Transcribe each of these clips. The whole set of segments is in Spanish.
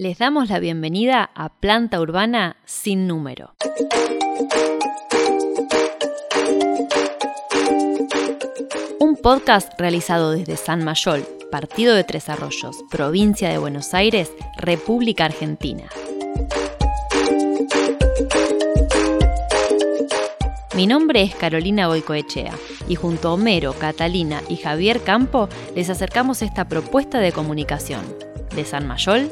Les damos la bienvenida a Planta Urbana sin número. Un podcast realizado desde San Mayol, Partido de Tres Arroyos, Provincia de Buenos Aires, República Argentina. Mi nombre es Carolina Boicoechea y junto a Homero, Catalina y Javier Campo les acercamos esta propuesta de comunicación de San Mayol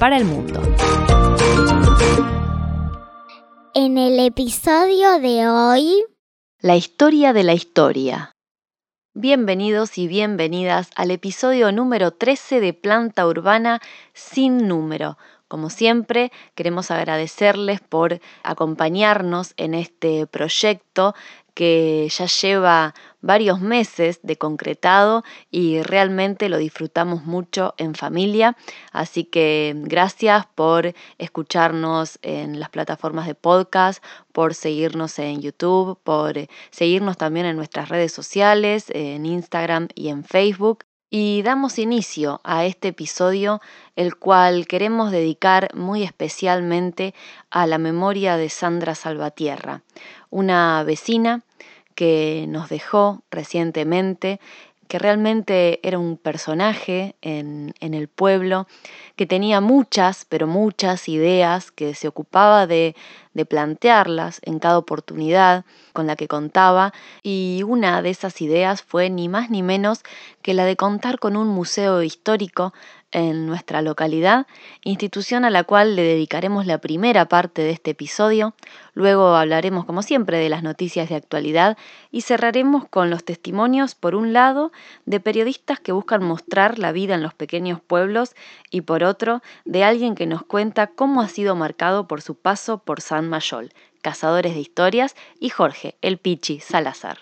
para el mundo. En el episodio de hoy, la historia de la historia. Bienvenidos y bienvenidas al episodio número 13 de Planta Urbana sin número. Como siempre, queremos agradecerles por acompañarnos en este proyecto que ya lleva varios meses de concretado y realmente lo disfrutamos mucho en familia. Así que gracias por escucharnos en las plataformas de podcast, por seguirnos en YouTube, por seguirnos también en nuestras redes sociales, en Instagram y en Facebook. Y damos inicio a este episodio, el cual queremos dedicar muy especialmente a la memoria de Sandra Salvatierra, una vecina que nos dejó recientemente, que realmente era un personaje en, en, el pueblo, que tenía muchas, pero muchas ideas, que se ocupaba de, de plantearlas en cada oportunidad con la que contaba, y una de esas ideas fue ni más ni menos que la de contar con un museo histórico en nuestra localidad, institución a la cual le dedicaremos la primera parte de este episodio, luego hablaremos como siempre de las noticias de actualidad y cerraremos con los testimonios, por un lado, de periodistas que buscan mostrar la vida en los pequeños pueblos y por otro, de alguien que nos cuenta cómo ha sido marcado por su paso por San Mayol, Cazadores de Historias y Jorge, el Pichi Salazar.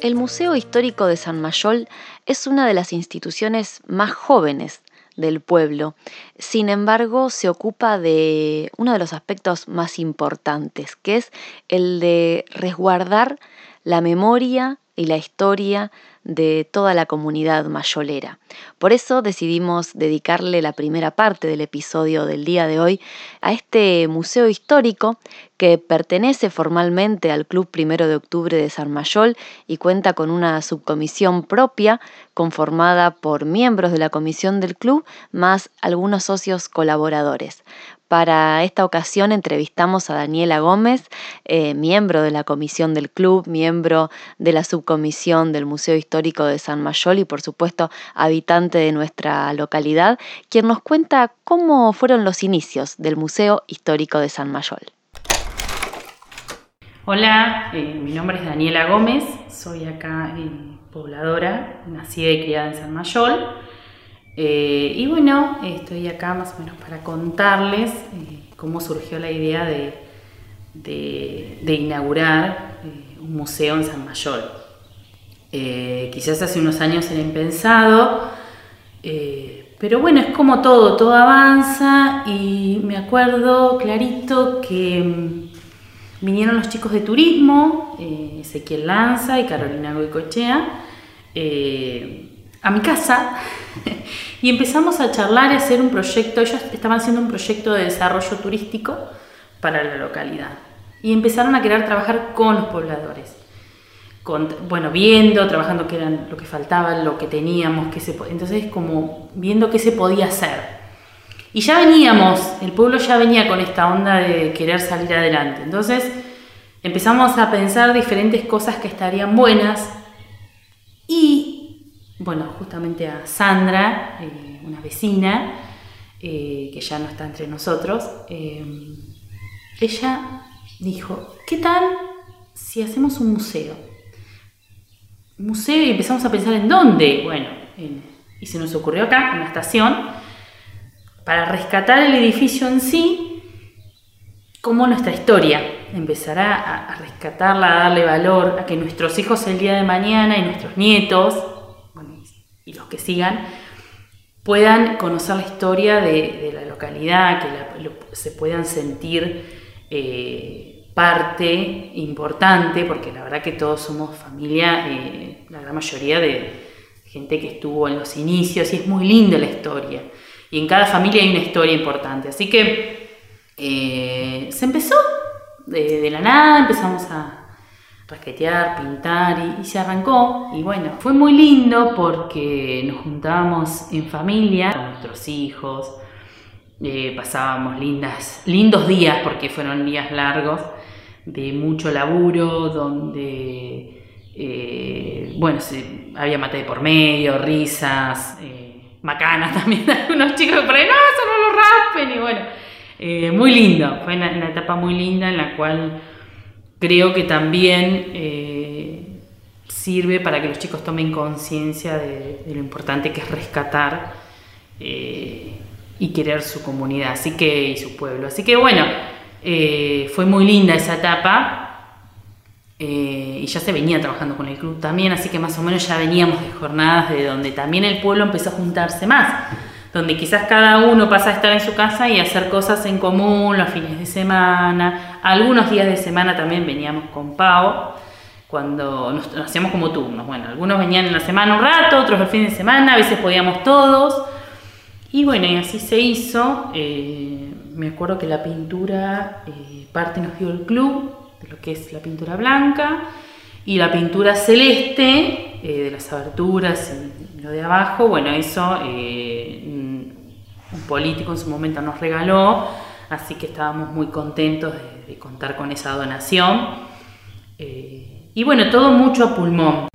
El Museo Histórico de San Mayol es una de las instituciones más jóvenes del pueblo. Sin embargo, se ocupa de uno de los aspectos más importantes, que es el de resguardar la memoria y la historia de toda la comunidad mayolera. Por eso decidimos dedicarle la primera parte del episodio del día de hoy a este museo histórico que pertenece formalmente al Club Primero de Octubre de San Mayol y cuenta con una subcomisión propia conformada por miembros de la comisión del club más algunos socios colaboradores. Para esta ocasión entrevistamos a Daniela Gómez, eh, miembro de la comisión del club, miembro de la subcomisión del Museo Histórico de San Mayol y por supuesto habitante de nuestra localidad, quien nos cuenta cómo fueron los inicios del Museo Histórico de San Mayol. Hola, eh, mi nombre es Daniela Gómez, soy acá pobladora, nacida y criada en San Mayol. Eh, y bueno, estoy acá más o menos para contarles eh, cómo surgió la idea de, inaugurar eh, un museo en San Mayol. Quizás hace unos años era impensado, pero bueno, es como todo, todo avanza y me acuerdo clarito que mm, vinieron los chicos de turismo, Ezequiel Lanza y Carolina Goicochea, a mi casa y empezamos a charlar y hacer un proyecto. Ellos estaban haciendo un proyecto de desarrollo turístico para la localidad y empezaron a querer trabajar con los pobladores. Bueno, viendo, trabajando qué era lo que faltaba, lo que teníamos, entonces como viendo qué se podía hacer. Y ya veníamos, el pueblo ya venía con esta onda de querer salir adelante. Entonces empezamos a pensar diferentes cosas que estarían buenas y bueno, justamente a Sandra, eh, una vecina, eh, que ya no está entre nosotros, eh, ella dijo, ¿qué tal si hacemos un museo? Museo y empezamos a pensar en dónde. Bueno, y se nos ocurrió acá, en la estación, para rescatar el edificio en sí, como nuestra historia. Empezará a, a rescatarla, a darle valor, a que nuestros hijos el día de mañana y nuestros nietos y los que sigan puedan conocer la historia de, la localidad, que se puedan sentir eh, parte importante, porque la verdad que todos somos familia, eh, la gran mayoría de gente que estuvo en los inicios y es muy linda la historia. Y en cada familia hay una historia importante. Así que eh, se empezó de, la nada, empezamos a rasquetear, pintar y, se arrancó. Y bueno, fue muy lindo porque nos juntábamos en familia con nuestros hijos, eh, pasábamos lindas, lindos días porque fueron días largos de mucho laburo, donde eh, bueno, había mate de por medio, risas, eh, macanas también, unos chicos por ahí, no, eso no lo raspen, y bueno, eh, muy lindo, fue una, etapa muy linda en la cual creo que también sirve para que los chicos tomen conciencia de, lo importante que es rescatar y querer su comunidad, así que, y su pueblo. Así que bueno, fue muy linda esa etapa, eh, y ya se venía trabajando con el club también, así que más o menos ya veníamos de jornadas de donde también el pueblo empezó a juntarse más, donde quizás cada uno pasa a estar en su casa y hacer cosas en común los fines de semana, algunos días de semana también veníamos con Pau, cuando nos, hacíamos como turnos, bueno, algunos venían en la semana un rato, otros el fin de semana, a veces podíamos todos, y bueno, y así se hizo, eh, me acuerdo que la pintura eh, parte nos dio el club, de lo que es la pintura blanca y la pintura celeste eh, de las aberturas y lo de abajo, bueno, eso eh, un político en su momento nos regaló, así que estábamos muy contentos de, contar con esa donación. Eh, y bueno, todo mucho a pulmón.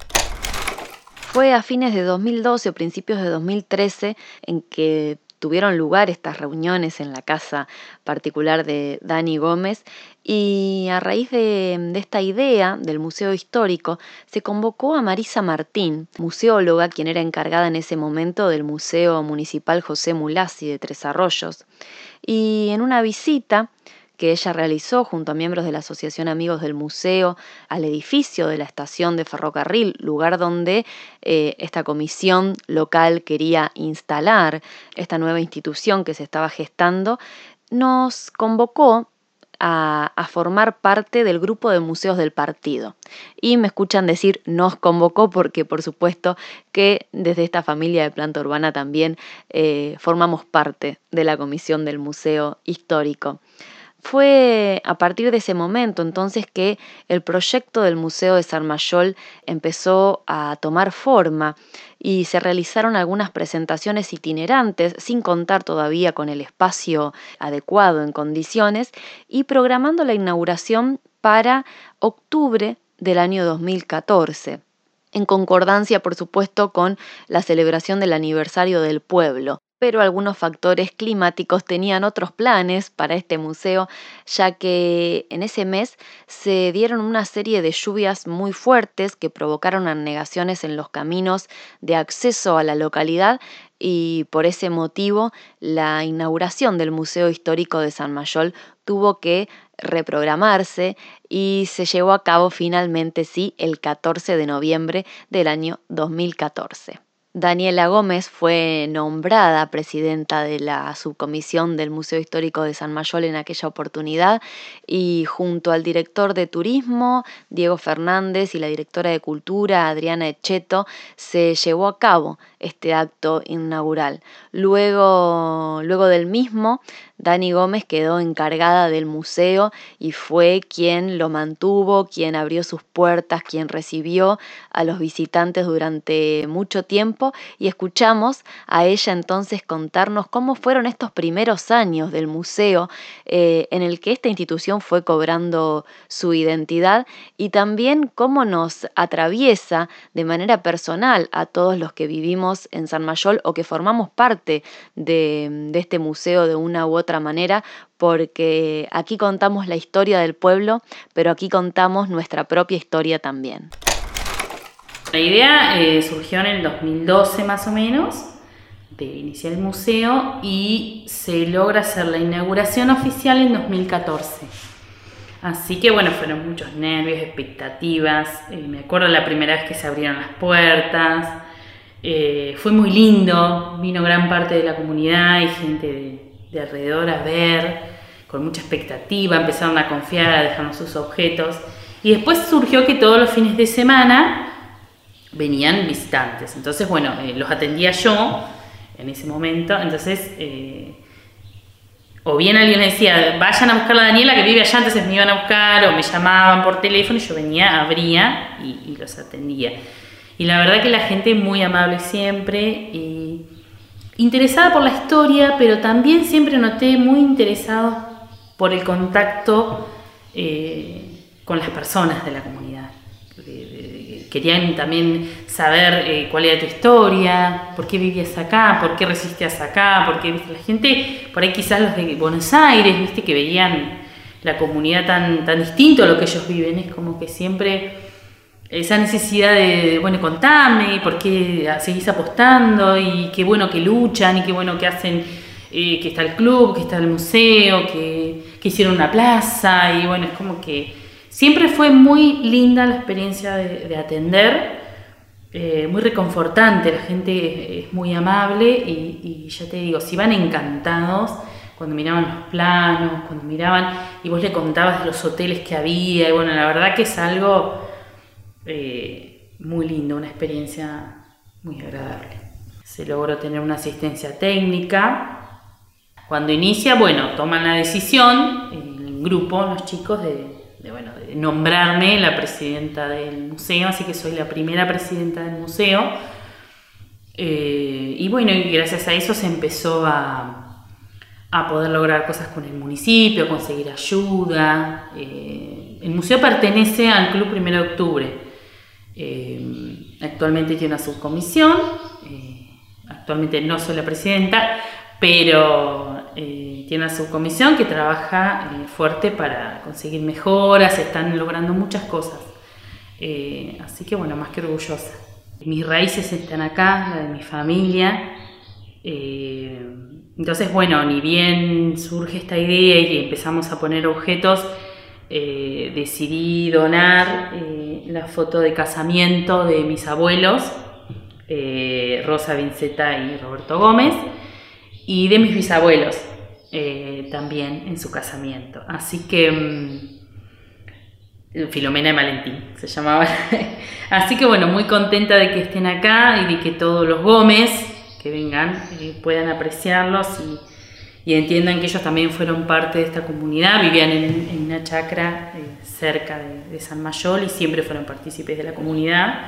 Fue a fines de 2012 o principios de 2013 en que tuvieron lugar estas reuniones en la casa particular de Dani Gómez y a raíz de, esta idea del Museo Histórico se convocó a Marisa Martín, museóloga, quien era encargada en ese momento del Museo Municipal José Mulasi de Tres Arroyos. Y en una visita que ella realizó junto a miembros de la Asociación Amigos del Museo al edificio de la estación de ferrocarril, lugar donde eh, esta comisión local quería instalar esta nueva institución que se estaba gestando, nos convocó a, formar parte del grupo de museos del partido. Y me escuchan decir nos convocó porque por supuesto que desde esta familia de planta urbana también eh, formamos parte de la comisión del museo histórico. Fue a partir de ese momento entonces que el proyecto del Museo de San Mayol empezó a tomar forma y se realizaron algunas presentaciones itinerantes sin contar todavía con el espacio adecuado en condiciones y programando la inauguración para octubre del año 2014 en concordancia, por supuesto, con la celebración del aniversario del pueblo pero algunos factores climáticos tenían otros planes para este museo, ya que en ese mes se dieron una serie de lluvias muy fuertes que provocaron anegaciones en los caminos de acceso a la localidad y por ese motivo la inauguración del Museo Histórico de San Mayol tuvo que reprogramarse y se llevó a cabo finalmente sí el 14 de noviembre del año 2014. Daniela Gómez fue nombrada presidenta de la subcomisión del Museo Histórico de San Mayol en aquella oportunidad y junto al director de turismo, Diego Fernández, y la directora de cultura, Adriana Echeto, se llevó a cabo este acto inaugural. Luego, luego del mismo, Dani Gómez quedó encargada del museo y fue quien lo mantuvo, quien abrió sus puertas, quien recibió a los visitantes durante mucho tiempo y escuchamos a ella entonces contarnos cómo fueron estos primeros años del museo eh, en el que esta institución fue cobrando su identidad y también cómo nos atraviesa de manera personal a todos los que vivimos en San Mayol o que formamos parte de, este museo de una u otra manera, porque aquí contamos la historia del pueblo, pero aquí contamos nuestra propia historia también. La idea eh, surgió en el 2012 más o menos, de iniciar el museo y se logra hacer la inauguración oficial en 2014. Así que bueno, fueron muchos nervios, expectativas. Eh, me acuerdo la primera vez que se abrieron las puertas. Eh, fue muy lindo, vino gran parte de la comunidad y gente de, de alrededor a ver, con mucha expectativa, empezaron a confiar, a dejarnos sus objetos. Y después surgió que todos los fines de semana venían visitantes. Entonces, bueno, eh, los atendía yo en ese momento. Entonces, eh, o bien alguien le decía, vayan a buscar a Daniela que vive allá, entonces me iban a buscar, o me llamaban por teléfono y yo venía, abría y, los atendía. Y la verdad que la gente muy amable siempre, y interesada por la historia, pero también siempre noté muy interesado por el contacto eh, con las personas de la comunidad querían también saber eh, cuál era tu historia, por qué vivías acá, por qué resistías acá, porque la gente, por ahí quizás los de Buenos Aires, viste, que veían la comunidad tan, tan distinto a lo que ellos viven, es como que siempre esa necesidad de, bueno, contame, por qué seguís apostando, y qué bueno que luchan, y qué bueno que hacen, eh, que está el club, que está el museo, que hicieron una plaza, y bueno, es como que Siempre fue muy linda la experiencia de, atender, eh, muy reconfortante, la gente es muy amable y, ya te digo, si van encantados cuando miraban los planos, cuando miraban y vos le contabas de los hoteles que había, y bueno, la verdad que es algo eh, muy lindo, una experiencia muy agradable. Se logró tener una asistencia técnica. Cuando inicia, bueno, toman la decisión, el grupo, los chicos, de, bueno, de nombrarme la presidenta del museo, así que soy la primera presidenta del museo. Eh, y bueno, gracias a eso se empezó a, poder lograr cosas con el municipio, conseguir ayuda. Eh, el museo pertenece al Club Primero de Octubre. Eh, actualmente tiene una subcomisión, actualmente no soy la presidenta, pero eh, tiene una subcomisión que trabaja eh, fuerte para conseguir mejoras, están logrando muchas cosas. Eh, así que bueno, más que orgullosa. Mis raíces están acá, la de mi familia. entonces, bueno, ni bien surge esta idea y empezamos a poner objetos, decidí donar la foto de casamiento de mis abuelos, Rosa Vinceta y Roberto Gómez y de mis bisabuelos eh, también en su casamiento. Así que mm, Filomena y Valentín se llamaba. Así que bueno, muy contenta de que estén acá y de que todos los Gómez que vengan eh, puedan apreciarlos y, entiendan que ellos también fueron parte de esta comunidad, vivían en, una chacra eh, cerca de, San Mayol y siempre fueron partícipes de la comunidad.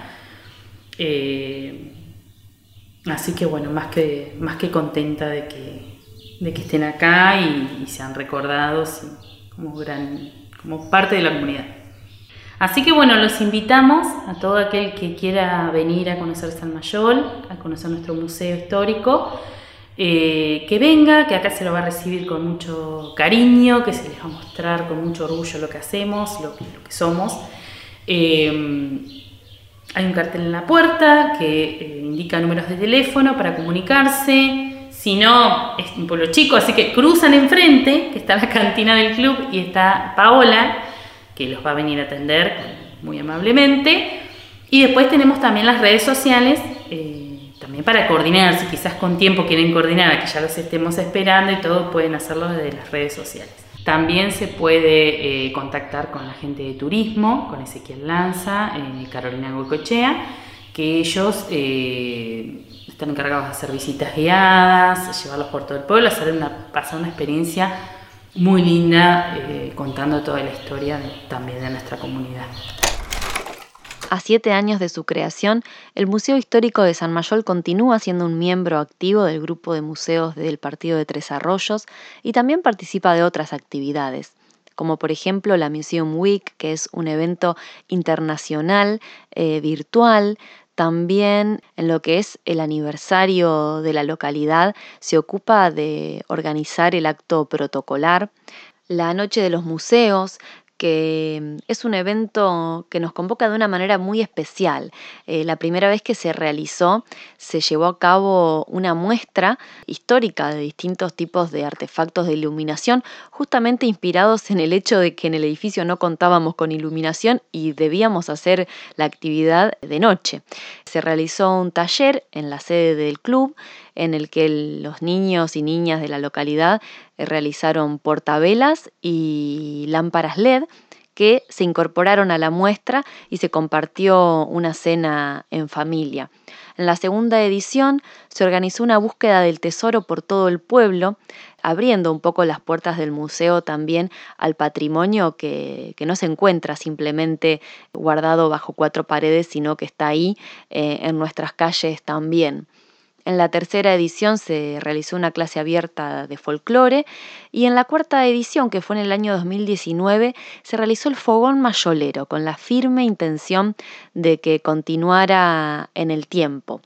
Así que bueno, más que, más que contenta de que, de que estén acá y, sean recordados como, gran, como parte de la comunidad. Así que bueno, los invitamos a todo aquel que quiera venir a conocer San Mayol, a conocer nuestro museo histórico, eh, que venga, que acá se lo va a recibir con mucho cariño, que se les va a mostrar con mucho orgullo lo que hacemos, lo que, lo que somos. Eh, hay un cartel en la puerta que eh, indica números de teléfono para comunicarse. Si no, es un pueblo chico, así que cruzan enfrente, que está la cantina del club, y está Paola, que los va a venir a atender muy amablemente. Y después tenemos también las redes sociales, eh, también para coordinar, si quizás con tiempo quieren coordinar, que ya los estemos esperando y todo, pueden hacerlo desde las redes sociales. También se puede eh, contactar con la gente de turismo, con Ezequiel Lanza, eh, Carolina Goicochea, que ellos están encargados de hacer visitas guiadas, llevarlos por todo el pueblo, hacer una, pasar una experiencia muy linda contando toda la historia también de nuestra comunidad. A siete años de su creación, el Museo Histórico de San Mayol continúa siendo un miembro activo del grupo de museos del Partido de Tres Arroyos y también participa de otras actividades, como por ejemplo la Museum Week, que es un evento internacional eh, virtual. También en lo que es el aniversario de la localidad se ocupa de organizar el acto protocolar. La Noche de los Museos, que mm, es un evento que nos convoca de una manera muy especial. Eh, la primera vez que se realizó se llevó a cabo una muestra histórica de distintos tipos de artefactos de iluminación, justamente inspirados en el hecho de que en el edificio no contábamos con iluminación y debíamos hacer la actividad de noche. Se realizó un taller en la sede del club en el que los niños y niñas de la localidad eh, realizaron portavelas y lámparas LED que se incorporaron a la muestra y se compartió una cena en familia. En la segunda edición se organizó una búsqueda del tesoro por todo el pueblo, abriendo un poco las puertas del museo también al patrimonio que, no se encuentra simplemente guardado bajo cuatro paredes, sino que está ahí eh, en nuestras calles también. En la tercera edición se realizó una clase abierta de folclore y en la cuarta edición, que fue en el año 2019, se realizó el fogón mayolero con la firme intención de que continuara en el tiempo.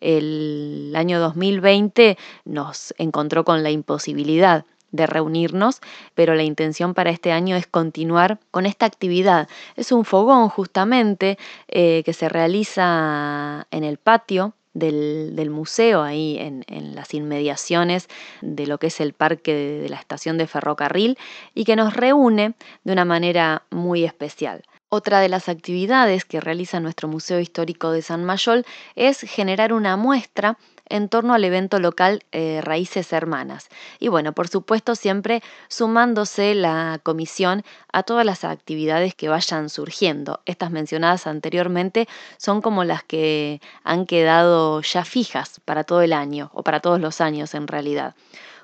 El año 2020 nos encontró con la imposibilidad de reunirnos, pero la intención para este año es continuar con esta actividad. Es un fogón justamente eh, que se realiza en el patio del, museo, ahí en, las inmediaciones de lo que es el parque de, la estación de ferrocarril, y que nos reúne de una manera muy especial. Otra de las actividades que realiza nuestro Museo Histórico de San Mayol es generar una muestra en torno al evento local eh, Raíces Hermanas. Y bueno, por supuesto, siempre sumándose la comisión a todas las actividades que vayan surgiendo. Estas mencionadas anteriormente son como las que han quedado ya fijas para todo el año, o para todos los años en realidad.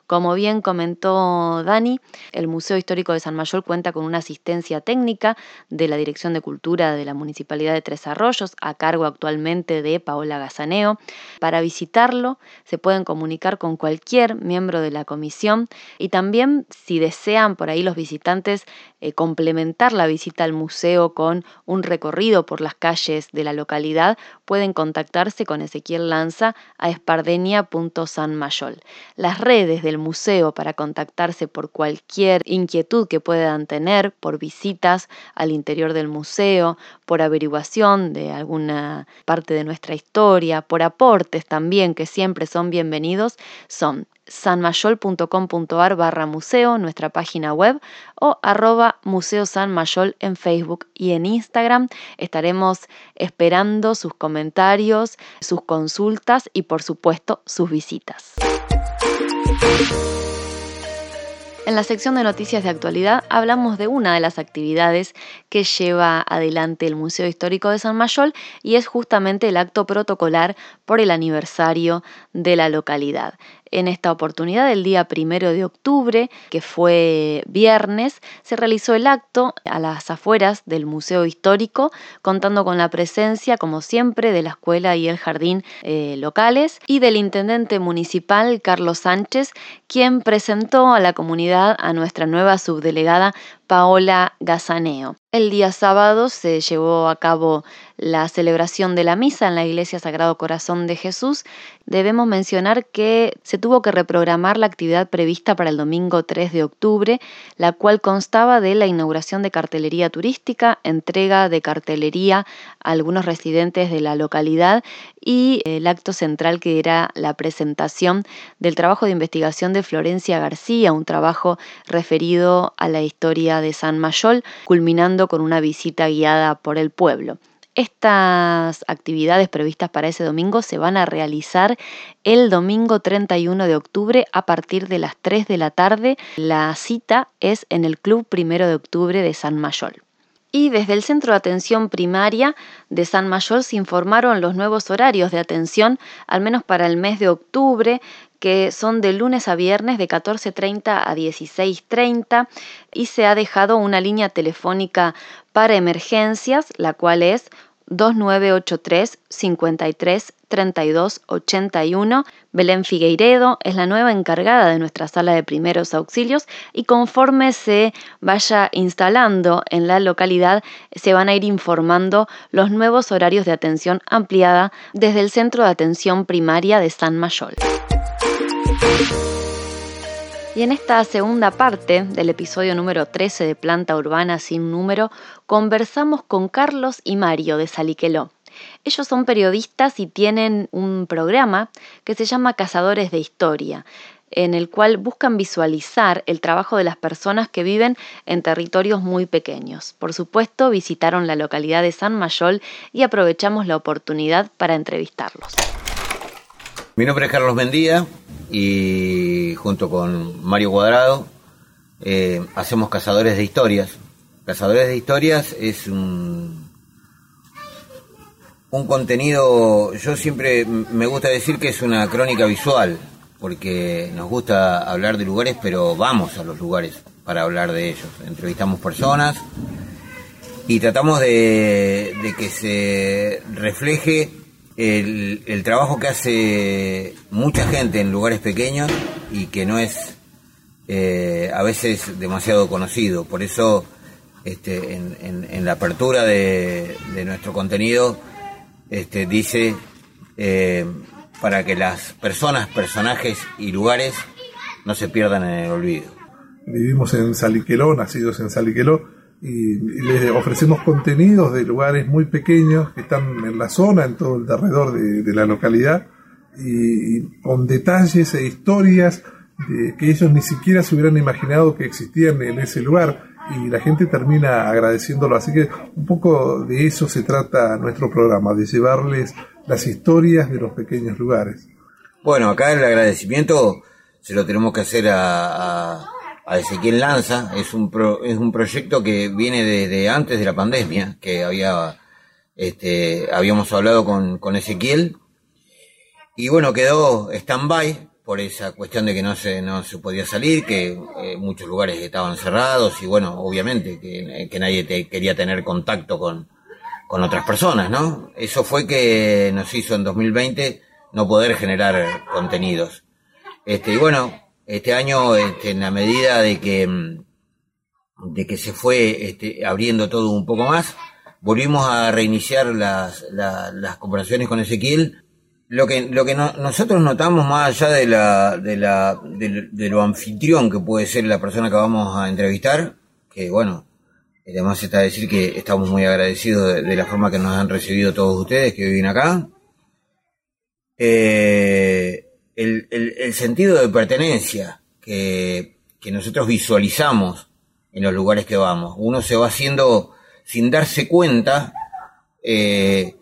Como bien comentó Dani, el Museo Histórico de San Mayol cuenta con una asistencia técnica de la Dirección de Cultura de la Municipalidad de Tres Arroyos, a cargo actualmente de Paola Gazaneo. Para visitarlo se pueden comunicar con cualquier miembro de la comisión y también si desean por ahí los visitantes eh, complementar la visita al museo con un recorrido por las calles de la localidad, pueden contactarse con Ezequiel Lanza a espardenia.sanmayol. Las redes museo para contactarse por cualquier inquietud que puedan tener, por visitas al interior del museo, por averiguación de alguna parte de nuestra historia, por aportes también que siempre son bienvenidos, son sanmayol.com.ar barra museo, nuestra página web, o arroba museo sanmayol en Facebook y en Instagram. Estaremos esperando sus comentarios, sus consultas y por supuesto sus visitas. En la sección de noticias de actualidad hablamos de una de las actividades que lleva adelante el Museo Histórico de San Mayol y es justamente el acto protocolar por el aniversario de la localidad en esta oportunidad, el día primero de octubre, que fue viernes, se realizó el acto a las afueras del Museo Histórico, contando con la presencia, como siempre, de la escuela y el jardín eh, locales y del intendente municipal Carlos Sánchez, quien presentó a la comunidad a nuestra nueva subdelegada Paola Gazaneo. El día sábado se llevó a cabo la celebración de la misa en la Iglesia Sagrado Corazón de Jesús, debemos mencionar que se tuvo que reprogramar la actividad prevista para el domingo 3 de octubre, la cual constaba de la inauguración de cartelería turística, entrega de cartelería a algunos residentes de la localidad y el acto central que era la presentación del trabajo de investigación de Florencia García, un trabajo referido a la historia de San Mayol, culminando con una visita guiada por el pueblo. Estas actividades previstas para ese domingo se van a realizar el domingo 31 de octubre a partir de las 3 de la tarde. La cita es en el Club Primero de Octubre de San Mayol. Y desde el Centro de Atención Primaria de San Mayol se informaron los nuevos horarios de atención, al menos para el mes de octubre, que son de lunes a viernes de 14.30 a 16.30 y se ha dejado una línea telefónica para emergencias, la cual es 2983 53 32 81. Belén Figueiredo es la nueva encargada de nuestra sala de primeros auxilios y conforme se vaya instalando en la localidad se van a ir informando los nuevos horarios de atención ampliada desde el Centro de Atención Primaria de San Mayol. Y en esta segunda parte del episodio número 13 de Planta Urbana sin número, conversamos con Carlos y Mario de Saliqueló. Ellos son periodistas y tienen un programa que se llama Cazadores de Historia, en el cual buscan visualizar el trabajo de las personas que viven en territorios muy pequeños. Por supuesto, visitaron la localidad de San Mayol y aprovechamos la oportunidad para entrevistarlos. Mi nombre es Carlos Mendía y junto con Mario Cuadrado eh, hacemos Cazadores de Historias, Cazadores de Historias es un, un contenido, yo siempre me gusta decir que es una crónica visual, porque nos gusta hablar de lugares, pero vamos a los lugares para hablar de ellos. Entrevistamos personas y tratamos de, que se refleje el, trabajo que hace mucha gente en lugares pequeños y que no es eh, a veces demasiado conocido. Por eso este, en, la apertura de, nuestro contenido este, dice eh, para que las personas, personajes y lugares no se pierdan en el olvido. Vivimos en Saliqueló, nacidos en Saliqueló, y, les ofrecemos contenidos de lugares muy pequeños que están en la zona, en todo el alrededor de, la localidad, y, con detalles e historias que ellos ni siquiera se hubieran imaginado que existían en ese lugar y la gente termina agradeciéndolo. Así que un poco de eso se trata nuestro programa, de llevarles las historias de los pequeños lugares. Bueno, acá el agradecimiento se lo tenemos que hacer a, a, Ezequiel Lanza. Es un, es un proyecto que viene desde antes de la pandemia, que había, este, habíamos hablado con, con Ezequiel. Y bueno, quedó stand-by por esa cuestión de que no se, no se podía salir, que eh, muchos lugares estaban cerrados y bueno, obviamente que, que nadie te, quería tener contacto con, con otras personas, ¿no? Eso fue que nos hizo en 2020 no poder generar contenidos. Este, y bueno, este año, este, en la medida de que, de que se fue este, abriendo todo un poco más, volvimos a reiniciar las, las conversaciones con Ezequiel lo que, lo que nosotros notamos más allá de, la, de, la, de, lo anfitrión que puede ser la persona que vamos a entrevistar, que bueno, además está decir que estamos muy agradecidos de, la forma que nos han recibido todos ustedes que viven acá. Eh, el, el, sentido de pertenencia que, que nosotros visualizamos en los lugares que vamos. Uno se va haciendo sin darse cuenta eh,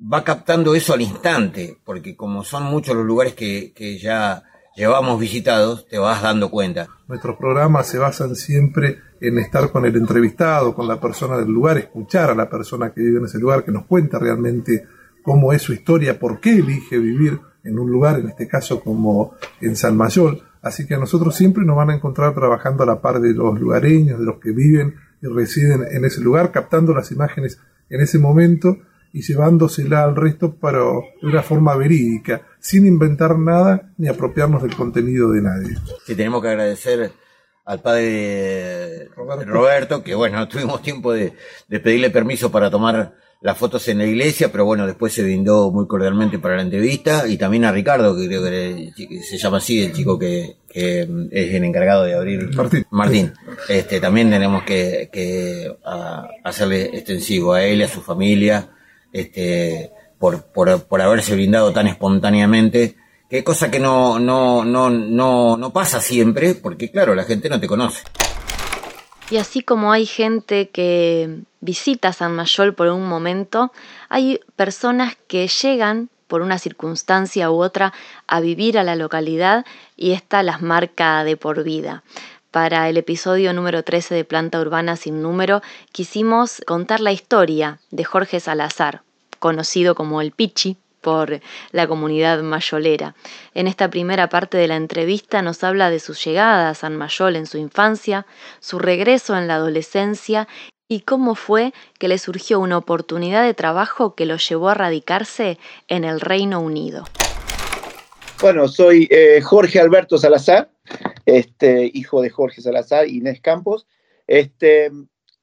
va captando eso al instante, porque como son muchos los lugares que, que ya llevamos visitados, te vas dando cuenta. Nuestros programas se basan siempre en estar con el entrevistado, con la persona del lugar, escuchar a la persona que vive en ese lugar, que nos cuenta realmente cómo es su historia, por qué elige vivir en un lugar, en este caso como en San Mayol. Así que a nosotros siempre nos van a encontrar trabajando a la par de los lugareños, de los que viven y residen en ese lugar, captando las imágenes en ese momento y llevándosela al resto pero de una forma verídica, sin inventar nada ni apropiarnos del contenido de nadie. Sí, tenemos que agradecer al padre Roberto, que bueno, no tuvimos tiempo de, pedirle permiso para tomar las fotos en la iglesia, pero bueno, después se brindó muy cordialmente para la entrevista, y también a Ricardo, que creo que se llama así, el chico que, es el encargado de abrir. Martín. Martín. Este, también tenemos que, que hacerle extensivo a él, a su familia, este, por, por, por haberse brindado tan espontáneamente, que cosa que no, no, no, pasa siempre, porque claro, la gente no te conoce. Y así como hay gente que visita San Mayol por un momento, hay personas que llegan por una circunstancia u otra a vivir a la localidad y esta las marca de por vida. Para el episodio número 13 de Planta Urbana sin número, quisimos contar la historia de Jorge Salazar, conocido como el Pichi por la comunidad mayolera. En esta primera parte de la entrevista nos habla de su llegada a San Mayol en su infancia, su regreso en la adolescencia y cómo fue que le surgió una oportunidad de trabajo que lo llevó a radicarse en el Reino Unido. Bueno, soy eh, Jorge Alberto Salazar, este, hijo de Jorge Salazar y Inés Campos. Este,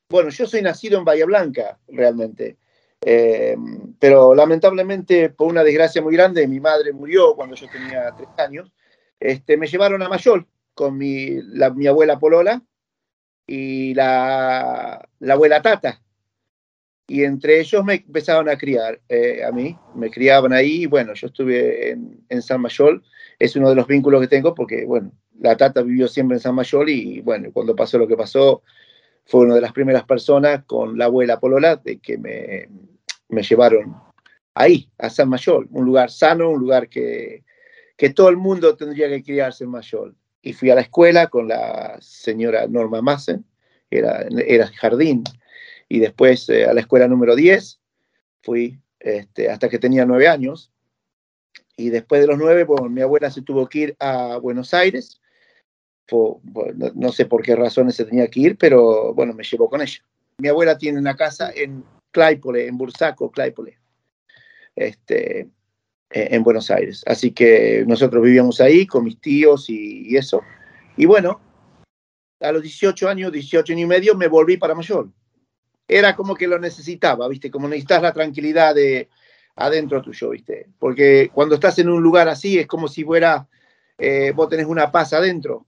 bueno, yo soy nacido en Bahía Blanca, realmente. Eh, pero lamentablemente, por una desgracia muy grande, mi madre murió cuando yo tenía tres años. Este, me llevaron a Mayol con mi, abuela Polola y la, la, abuela Tata. Y entre ellos me empezaron a criar eh, a mí, me criaban ahí. Bueno, yo estuve en San Mayol, es uno de los vínculos que tengo porque, bueno, la tata vivió siempre en San Mayol y bueno, cuando pasó lo que pasó, fue una de las primeras personas con la abuela Polola de que me, llevaron ahí, a San Mayol, un lugar sano, un lugar que, que todo el mundo tendría que criarse en Mayol. Y fui a la escuela con la señora Norma Massen, era, era jardín. Y después a la escuela número 10 fui este, hasta que tenía nueve años. Y después de los nueve, bueno, mi abuela se tuvo que ir a Buenos Aires. No, sé por qué razones se tenía que ir, pero bueno, me llevó con ella. Mi abuela tiene una casa en Claypole, en Bursaco, Claypole, este, e, en Buenos Aires. Así que nosotros vivíamos ahí con mis tíos y, eso. Y bueno, a los 18 años, 18 años y medio, me volví para Mayor. Era como que lo necesitaba, ¿viste? Como necesitas la tranquilidad de, adentro tuyo, ¿viste? Porque cuando estás en un lugar así es como si fuera, eh, vos tenés una paz adentro.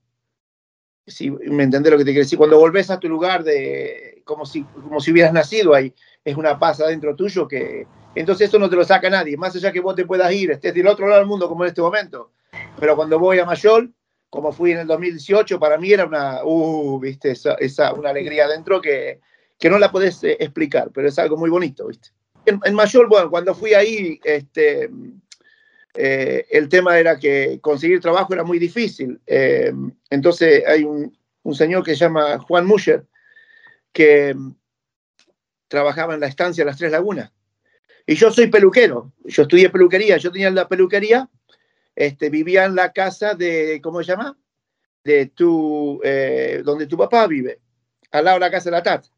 Si, ¿Me entendés lo que te quiero decir? Cuando volvés a tu lugar de, como si, como si hubieras nacido ahí, es una paz adentro tuyo que, entonces eso no te lo saca nadie, más allá que vos te puedas ir, estés del otro lado del mundo como en este momento. Pero cuando voy a Mayol, como fui en el 2018, para mí era una, uh, viste, esa, esa una alegría adentro que, que no la podés eh, explicar, pero es algo muy bonito, viste en, Mayor, bueno, cuando fui ahí, este, eh, el tema era que conseguir trabajo era muy difícil. Eh, entonces hay un, señor que se llama Juan Musher, que trabajaba en la estancia Las Tres Lagunas. Y yo soy peluquero, yo estudié peluquería, yo tenía la peluquería, este, vivía en la casa de, ¿cómo se llama? De tu, eh, donde tu papá vive, al lado de la casa de la tata.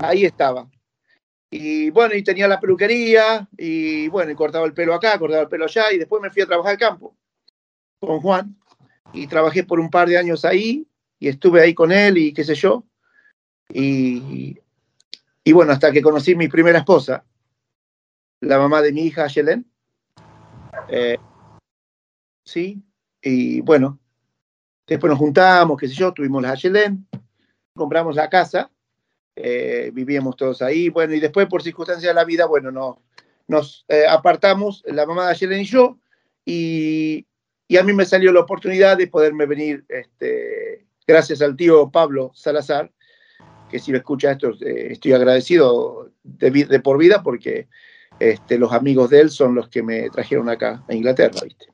Ahí estaba. Y bueno, y tenía la peluquería, y bueno, y cortaba el pelo acá, cortaba el pelo allá, y después me fui a trabajar al campo con Juan, y trabajé por un par de años ahí, y estuve ahí con él, y qué sé yo. Y, y bueno, hasta que conocí mi primera esposa, la mamá de mi hija, Yelen. Eh, sí, y bueno, después nos juntamos, qué sé yo, tuvimos la Yelen, compramos la casa eh, vivíamos todos ahí, bueno, y después por circunstancias de la vida, bueno, no, nos eh, apartamos, la mamá de Ayelen y yo, y, y, a mí me salió la oportunidad de poderme venir, este, gracias al tío Pablo Salazar, que si lo escucha esto, eh, estoy agradecido de, por vida porque este, los amigos de él son los que me trajeron acá a Inglaterra, ¿viste?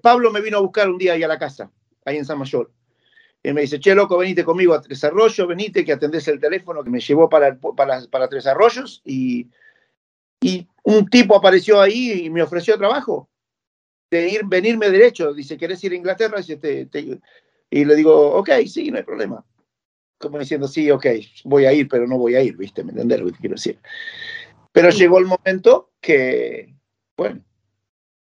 Pablo me vino a buscar un día ahí a la casa, ahí en San Mayor y me dice, che, loco, venite conmigo a Tres Arroyos, venite que atendés el teléfono que me llevó para, para, para Tres Arroyos y, y un tipo apareció ahí y me ofreció trabajo de ir, venirme derecho. Dice, ¿querés ir a Inglaterra? Y le digo, ok, sí, no hay problema. Como diciendo, sí, ok, voy a ir, pero no voy a ir, ¿viste? ¿Me entendés lo que te quiero decir? Pero llegó el momento que, bueno,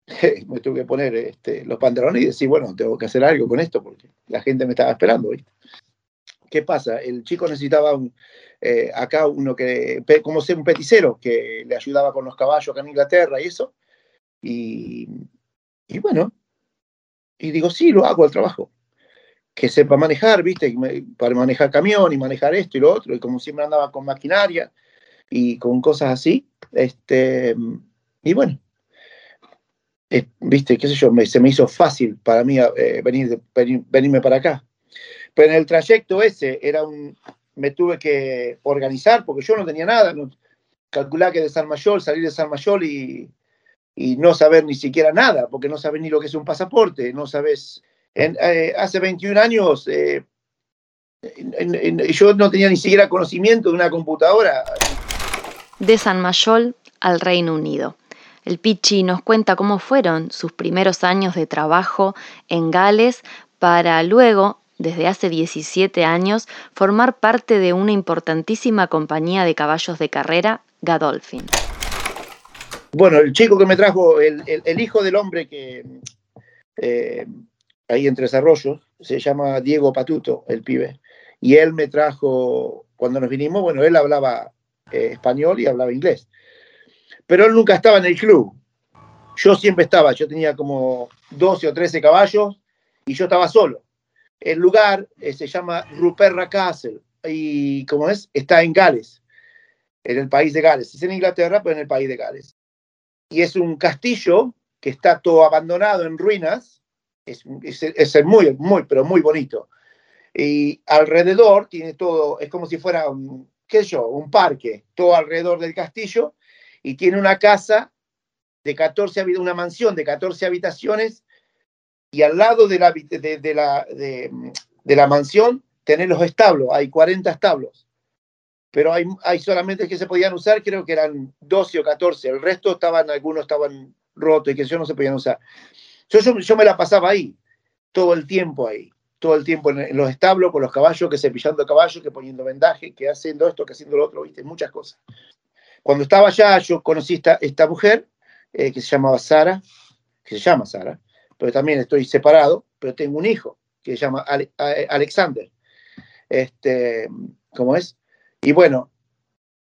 me tuve que poner este, los pantalones y decir, bueno, tengo que hacer algo con esto porque la gente me estaba esperando, ¿viste? ¿Qué pasa? El chico necesitaba un, eh, acá uno que, como ser un peticero, que le ayudaba con los caballos acá en Inglaterra y eso. Y, y bueno, y digo, sí, lo hago el trabajo. Que sepa manejar, ¿viste? Para manejar camión y manejar esto y lo otro. Y como siempre andaba con maquinaria y con cosas así. Este, y bueno, viste, qué sé yo, se me hizo fácil para mí eh, venir, venirme para acá. Pero en el trayecto ese era un, me tuve que organizar porque yo no tenía nada, no, calcular que de San Mayol, salir de San Mayol y, y, no saber ni siquiera nada, porque no sabes ni lo que es un pasaporte, no sabes. Eh, hace 21 años eh, yo no tenía ni siquiera conocimiento de una computadora. De San Mayol al Reino Unido. El Pichi nos cuenta cómo fueron sus primeros años de trabajo en Gales para luego, desde hace 17 años, formar parte de una importantísima compañía de caballos de carrera, Gadolfin. Bueno, el chico que me trajo, el, hijo del hombre que eh, ahí en Tres Arroyos, se llama Diego Patuto, el pibe. Y él me trajo, cuando nos vinimos, bueno, él hablaba eh, español y hablaba inglés pero él nunca estaba en el club. Yo siempre estaba, yo tenía como 12 o 13 caballos y yo estaba solo. El lugar eh, se llama Ruperra Castle y como es, está en Gales, en el país de Gales. Es en Inglaterra, pero en el país de Gales. Y es un castillo que está todo abandonado en ruinas. Es, es, muy, muy, pero muy bonito. Y alrededor tiene todo, es como si fuera un, qué sé yo, un parque, todo alrededor del castillo y tiene una casa de 14, una mansión de 14 habitaciones y al lado de la, de, la, de, la mansión tener los establos, hay 40 establos, pero hay, solamente que se podían usar, creo que eran 12 o 14, el resto estaban, algunos estaban rotos y que yo no se podían usar. Yo, yo, me la pasaba ahí, todo el tiempo ahí, todo el tiempo en, los establos con los caballos, que cepillando caballos, que poniendo vendaje, que haciendo esto, que haciendo lo otro, viste, muchas cosas. Cuando estaba allá, yo conocí esta, esta mujer eh, que se llamaba Sara, que se llama Sara, pero también estoy separado, pero tengo un hijo que se llama Alexander. Este, ¿Cómo es? Y bueno,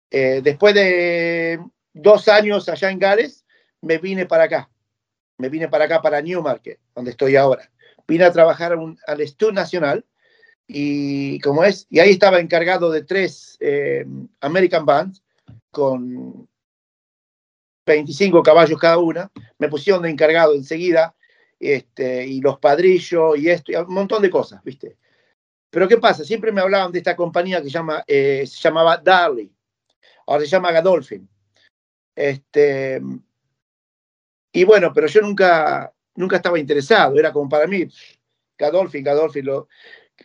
eh, después de dos años allá en Gales, me vine para acá. Me vine para acá, para Newmarket, donde estoy ahora. Vine a trabajar al Estudio Nacional y como es, y ahí estaba encargado de tres eh, American Bands con 25 caballos cada una. Me pusieron de encargado enseguida este, y los padrillos y esto, y un montón de cosas, ¿viste? Pero ¿qué pasa? Siempre me hablaban de esta compañía que llama, eh, se llamaba Darley, ahora se llama Gadolfin. Este, y bueno, pero yo nunca, nunca estaba interesado, era como para mí, Gadolfin, Gadolfin, lo,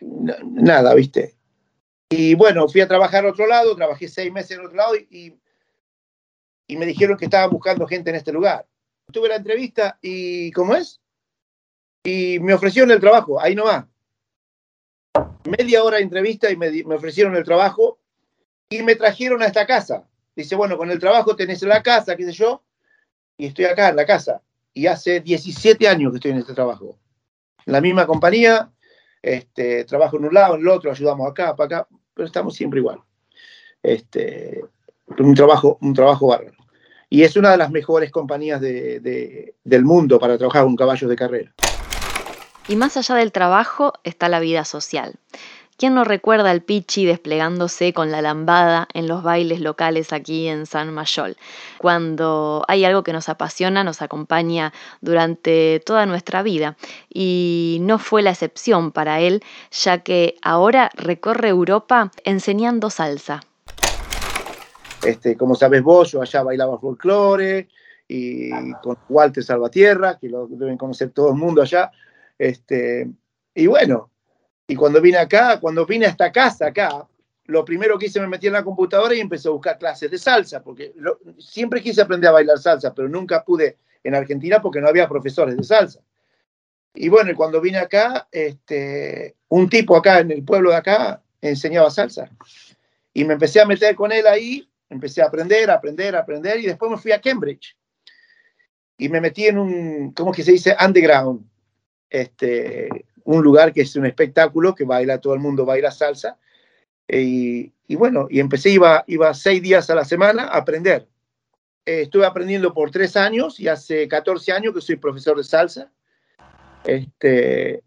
nada, ¿viste? Y bueno, fui a trabajar a otro lado, trabajé seis meses en otro lado y, y me dijeron que estaban buscando gente en este lugar. Tuve la entrevista y, ¿cómo es? y me ofrecieron el trabajo, ahí no va. Media hora de entrevista y me, ofrecieron el trabajo y me trajeron a esta casa. Dice, bueno, con el trabajo tenés la casa, qué sé yo, y estoy acá en la casa. Y hace 17 años que estoy en este trabajo. En la misma compañía, este, trabajo en un lado, en el otro, ayudamos acá, para acá, pero estamos siempre igual. Este, un trabajo, un trabajo bárbaro. Y es una de las mejores compañías del mundo para trabajar con caballos de carrera. Y más allá del trabajo está la vida social. ¿Quién no recuerda al Pichi desplegándose con la lambada en los bailes locales aquí en San Mayol? Cuando hay algo que nos apasiona, nos acompaña durante toda nuestra vida. Y no fue la excepción para él, ya que ahora recorre Europa enseñando salsa. Este, como sabes vos, yo allá bailaba folclore y con Walter Salvatierra, que lo deben conocer todo el mundo allá este, y bueno, y cuando vine acá, cuando vine a esta casa acá, lo primero que hice me metí en la computadora y empecé a buscar clases de salsa, porque siempre quise aprender a bailar salsa, pero nunca pude en Argentina porque no había profesores de salsa. Y bueno, cuando vine acá, este, un tipo acá en el pueblo de acá enseñaba salsa. Y me empecé a meter con él ahí, empecé a aprender, a aprender, a aprender, y después me fui a Cambridge. Y me metí en un, ¿cómo es que se dice? Underground este, un lugar que es un espectáculo, que baila, todo el mundo baila salsa. Y, bueno, y empecé, iba, iba seis días a la semana a aprender. Eh, estuve aprendiendo por tres años y hace 14 años que soy profesor de salsa. Este,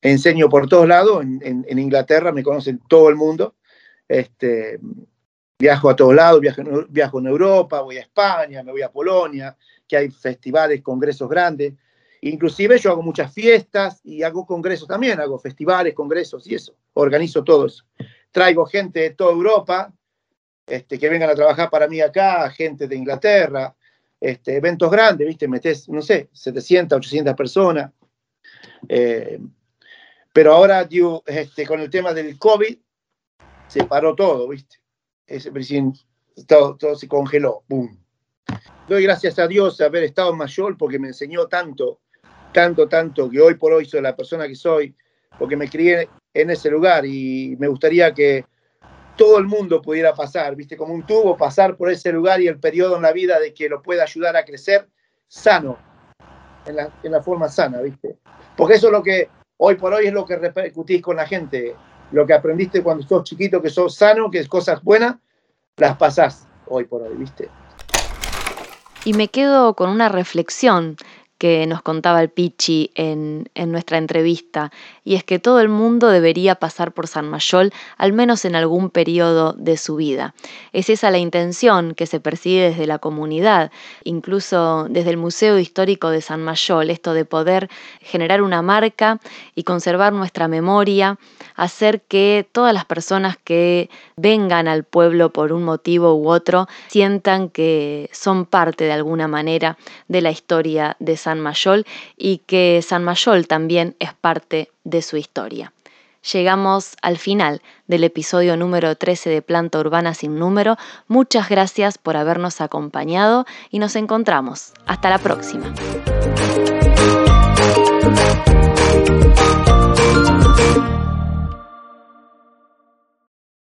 enseño por todos lados, en, Inglaterra me conocen todo el mundo. Este, viajo a todos lados, viajo, viajo en Europa, voy a España, me voy a Polonia, que hay festivales, congresos grandes. Inclusive yo hago muchas fiestas y hago congresos también, hago festivales, congresos y eso, organizo todo eso. Traigo gente de toda Europa este, que vengan a trabajar para mí acá, gente de Inglaterra, este, eventos grandes, ¿viste? Metes, no sé, 700, 800 personas. Eh, pero ahora, este, con el tema del COVID, se paró todo, ¿viste? todo, todo se congeló, ¡boom! Doy gracias a Dios de haber estado en Mayol porque me enseñó tanto tanto, tanto, que hoy por hoy soy la persona que soy, porque me crié en ese lugar y me gustaría que todo el mundo pudiera pasar, viste, como un tubo, pasar por ese lugar y el periodo en la vida de que lo pueda ayudar a crecer sano, en la, en la forma sana, viste. Porque eso es lo que hoy por hoy es lo que repercutís con la gente, lo que aprendiste cuando sos chiquito, que sos sano, que es cosas buenas, las pasás hoy por hoy, viste. Y me quedo con una reflexión que nos contaba el Pichi en, en, nuestra entrevista, y es que todo el mundo debería pasar por San Mayol al menos en algún periodo de su vida. Es esa la intención que se persigue desde la comunidad, incluso desde el Museo Histórico de San Mayol, esto de poder generar una marca y conservar nuestra memoria, hacer que todas las personas que vengan al pueblo por un motivo u otro sientan que son parte de alguna manera de la historia de San Mayol y que San Mayol también es parte de su historia. Llegamos al final del episodio número 13 de Planta Urbana sin número. Muchas gracias por habernos acompañado y nos encontramos. Hasta la próxima.